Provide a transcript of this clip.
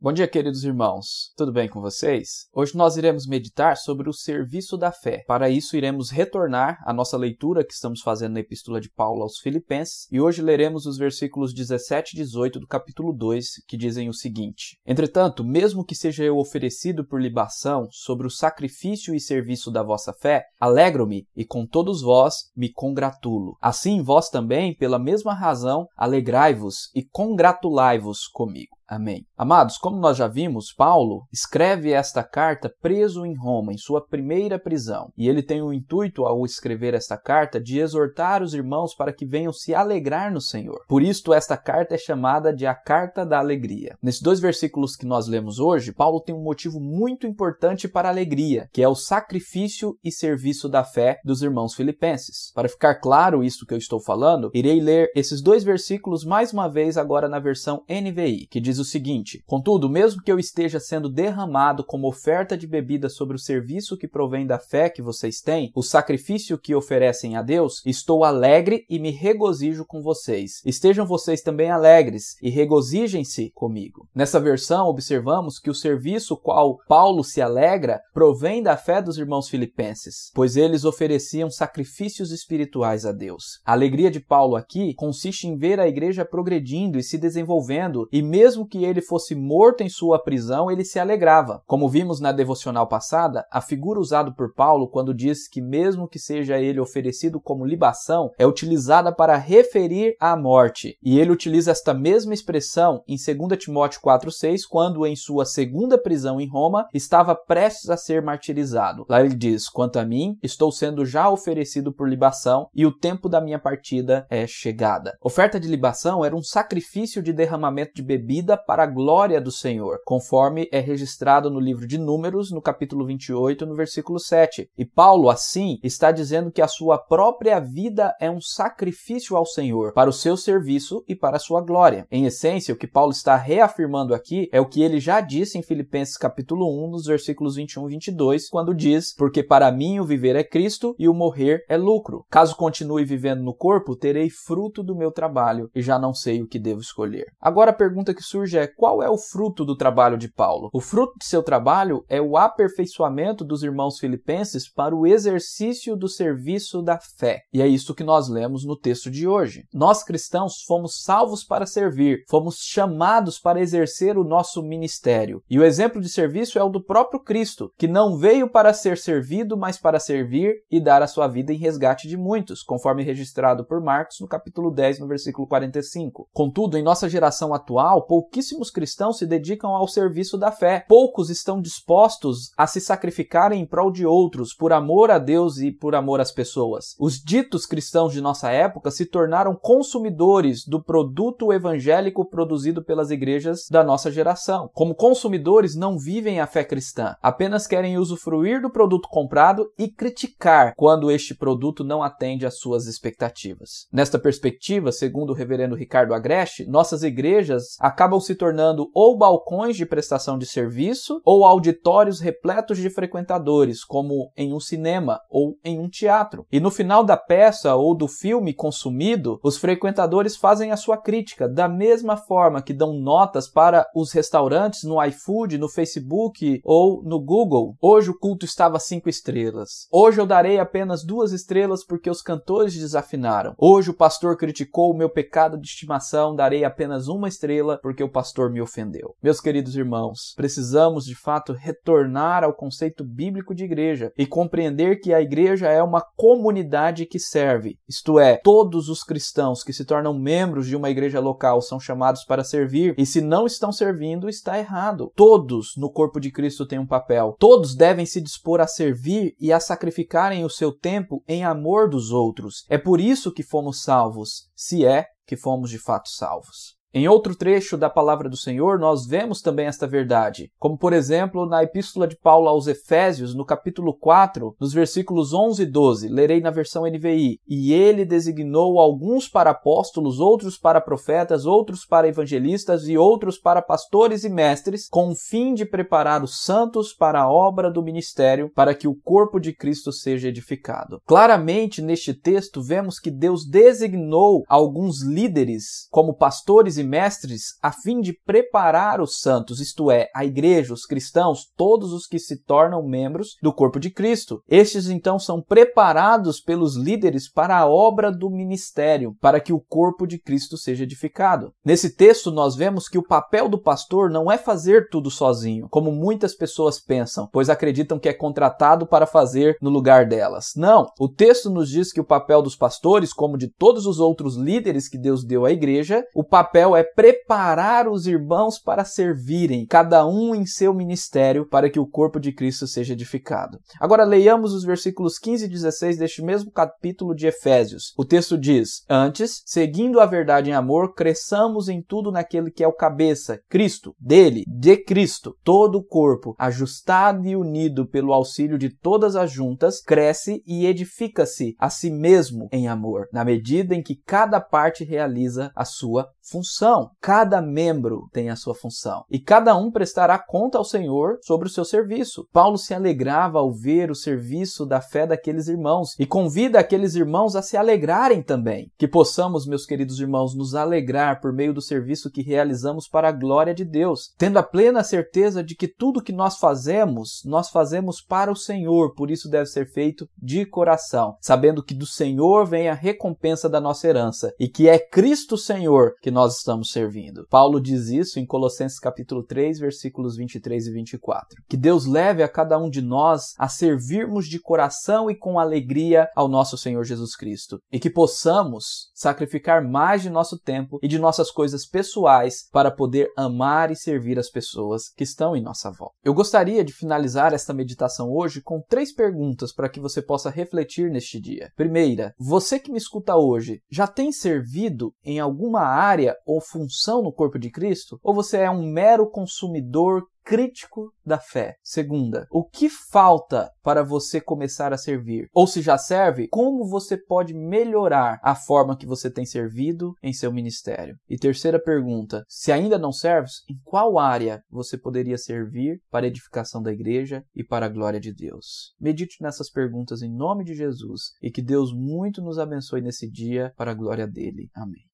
Bom dia, queridos irmãos. Tudo bem com vocês? Hoje nós iremos meditar sobre o serviço da fé. Para isso, iremos retornar à nossa leitura que estamos fazendo na Epístola de Paulo aos Filipenses, e hoje leremos os versículos 17 e 18 do capítulo 2, que dizem o seguinte: Entretanto, mesmo que seja eu oferecido por libação sobre o sacrifício e serviço da vossa fé, alegro-me e com todos vós me congratulo. Assim, vós também, pela mesma razão, alegrai-vos e congratulai-vos comigo. Amém. Amados, como nós já vimos, Paulo escreve esta carta preso em Roma, em sua primeira prisão. E ele tem o intuito, ao escrever esta carta, de exortar os irmãos para que venham se alegrar no Senhor. Por isto, esta carta é chamada de a Carta da Alegria. Nesses dois versículos que nós lemos hoje, Paulo tem um motivo muito importante para a alegria, que é o sacrifício e serviço da fé dos irmãos filipenses. Para ficar claro isso que eu estou falando, irei ler esses dois versículos mais uma vez agora na versão NVI, que diz o seguinte: Contudo, mesmo que eu esteja sendo derramado como oferta de bebida sobre o serviço que provém da fé que vocês têm, o sacrifício que oferecem a Deus, estou alegre e me regozijo com vocês. Estejam vocês também alegres e regozijem-se comigo. Nessa versão, observamos que o serviço qual Paulo se alegra provém da fé dos irmãos filipenses, pois eles ofereciam sacrifícios espirituais a Deus. A alegria de Paulo aqui consiste em ver a igreja progredindo e se desenvolvendo, e mesmo que ele fosse morto em sua prisão, ele se alegrava. Como vimos na devocional passada, a figura usada por Paulo quando diz que mesmo que seja ele oferecido como libação, é utilizada para referir à morte. E ele utiliza esta mesma expressão em 2 Timóteo 4:6, quando em sua segunda prisão em Roma estava prestes a ser martirizado. Lá ele diz: "Quanto a mim, estou sendo já oferecido por libação e o tempo da minha partida é chegada." Oferta de libação era um sacrifício de derramamento de bebida para a glória do Senhor, conforme é registrado no livro de Números, no capítulo 28, no versículo 7. E Paulo, assim, está dizendo que a sua própria vida é um sacrifício ao Senhor, para o seu serviço e para a sua glória. Em essência, o que Paulo está reafirmando aqui é o que ele já disse em Filipenses capítulo 1, nos versículos 21 e 22, quando diz: "Porque para mim o viver é Cristo e o morrer é lucro. Caso continue vivendo no corpo, terei fruto do meu trabalho e já não sei o que devo escolher." Agora a pergunta que surge é qual é o fruto do trabalho de Paulo? O fruto de seu trabalho é o aperfeiçoamento dos irmãos filipenses para o exercício do serviço da fé. E é isso que nós lemos no texto de hoje. Nós cristãos fomos salvos para servir, fomos chamados para exercer o nosso ministério. E o exemplo de serviço é o do próprio Cristo, que não veio para ser servido, mas para servir e dar a sua vida em resgate de muitos, conforme registrado por Marcos no capítulo 10, no versículo 45. Contudo, em nossa geração atual, pouquíssimos cristãos se dedicam ao serviço da fé. Poucos estão dispostos a se sacrificarem em prol de outros, por amor a Deus e por amor às pessoas. Os ditos cristãos de nossa época se tornaram consumidores do produto evangélico produzido pelas igrejas da nossa geração. Como consumidores, não vivem a fé cristã, apenas querem usufruir do produto comprado e criticar quando este produto não atende às suas expectativas. Nesta perspectiva, segundo o reverendo Ricardo Agreste, nossas igrejas acabam se tornando ou balcões de prestação de serviço ou auditórios repletos de frequentadores, como em um cinema ou em um teatro. E no final da peça ou do filme consumido, os frequentadores fazem a sua crítica, da mesma forma que dão notas para os restaurantes no iFood, no Facebook ou no Google. Hoje o culto estava cinco estrelas. Hoje eu darei apenas duas estrelas porque os cantores desafinaram. Hoje o pastor criticou o meu pecado de estimação, darei apenas uma estrela porque o pastor me ofendeu. Meus queridos irmãos, precisamos de fato retornar ao conceito bíblico de igreja e compreender que a igreja é uma comunidade que serve. Isto é, todos os cristãos que se tornam membros de uma igreja local são chamados para servir e se não estão servindo, está errado. Todos no corpo de Cristo têm um papel. Todos devem se dispor a servir e a sacrificarem o seu tempo em amor dos outros. É por isso que fomos salvos, se é que fomos de fato salvos. Em outro trecho da palavra do Senhor, nós vemos também esta verdade, como por exemplo na epístola de Paulo aos Efésios, no capítulo 4, nos versículos 11 e 12. Lerei na versão NVI: "E ele designou alguns para apóstolos, outros para profetas, outros para evangelistas e outros para pastores e mestres, com o fim de preparar os santos para a obra do ministério, para que o corpo de Cristo seja edificado." Claramente neste texto vemos que Deus designou alguns líderes como pastores e mestres a fim de preparar os santos, isto é, a igreja, os cristãos, todos os que se tornam membros do corpo de Cristo. Estes então são preparados pelos líderes para a obra do ministério, para que o corpo de Cristo seja edificado. Nesse texto nós vemos que o papel do pastor não é fazer tudo sozinho, como muitas pessoas pensam, pois acreditam que é contratado para fazer no lugar delas. Não, o texto nos diz que o papel dos pastores, como de todos os outros líderes que Deus deu à igreja, o papel é preparar os irmãos para servirem, cada um em seu ministério, para que o corpo de Cristo seja edificado. Agora leiamos os versículos 15 e 16 deste mesmo capítulo de Efésios. O texto diz: Antes, seguindo a verdade em amor, cresçamos em tudo naquele que é o cabeça, Cristo, dele, de Cristo, todo o corpo, ajustado e unido pelo auxílio de todas as juntas, cresce e edifica-se a si mesmo em amor, na medida em que cada parte realiza a sua função. Cada membro tem a sua função e cada um prestará conta ao Senhor sobre o seu serviço. Paulo se alegrava ao ver o serviço da fé daqueles irmãos e convida aqueles irmãos a se alegrarem também. Que possamos, meus queridos irmãos, nos alegrar por meio do serviço que realizamos para a glória de Deus, tendo a plena certeza de que tudo que nós fazemos, nós fazemos para o Senhor, por isso deve ser feito de coração, sabendo que do Senhor vem a recompensa da nossa herança e que é Cristo Senhor que nós estamos servindo. Paulo diz isso em Colossenses capítulo 3, versículos 23 e 24. Que Deus leve a cada um de nós a servirmos de coração e com alegria ao nosso Senhor Jesus Cristo e que possamos sacrificar mais de nosso tempo e de nossas coisas pessoais para poder amar e servir as pessoas que estão em nossa volta. Eu gostaria de finalizar esta meditação hoje com três perguntas para que você possa refletir neste dia. Primeira, você que me escuta hoje já tem servido em alguma área ou função no corpo de Cristo? Ou você é um mero consumidor crítico da fé. Segunda, o que falta para você começar a servir? Ou se já serve, como você pode melhorar a forma que você tem servido em seu ministério? E terceira pergunta, se ainda não serve, em qual área você poderia servir para a edificação da igreja e para a glória de Deus? Medite nessas perguntas em nome de Jesus e que Deus muito nos abençoe nesse dia para a glória dele. Amém.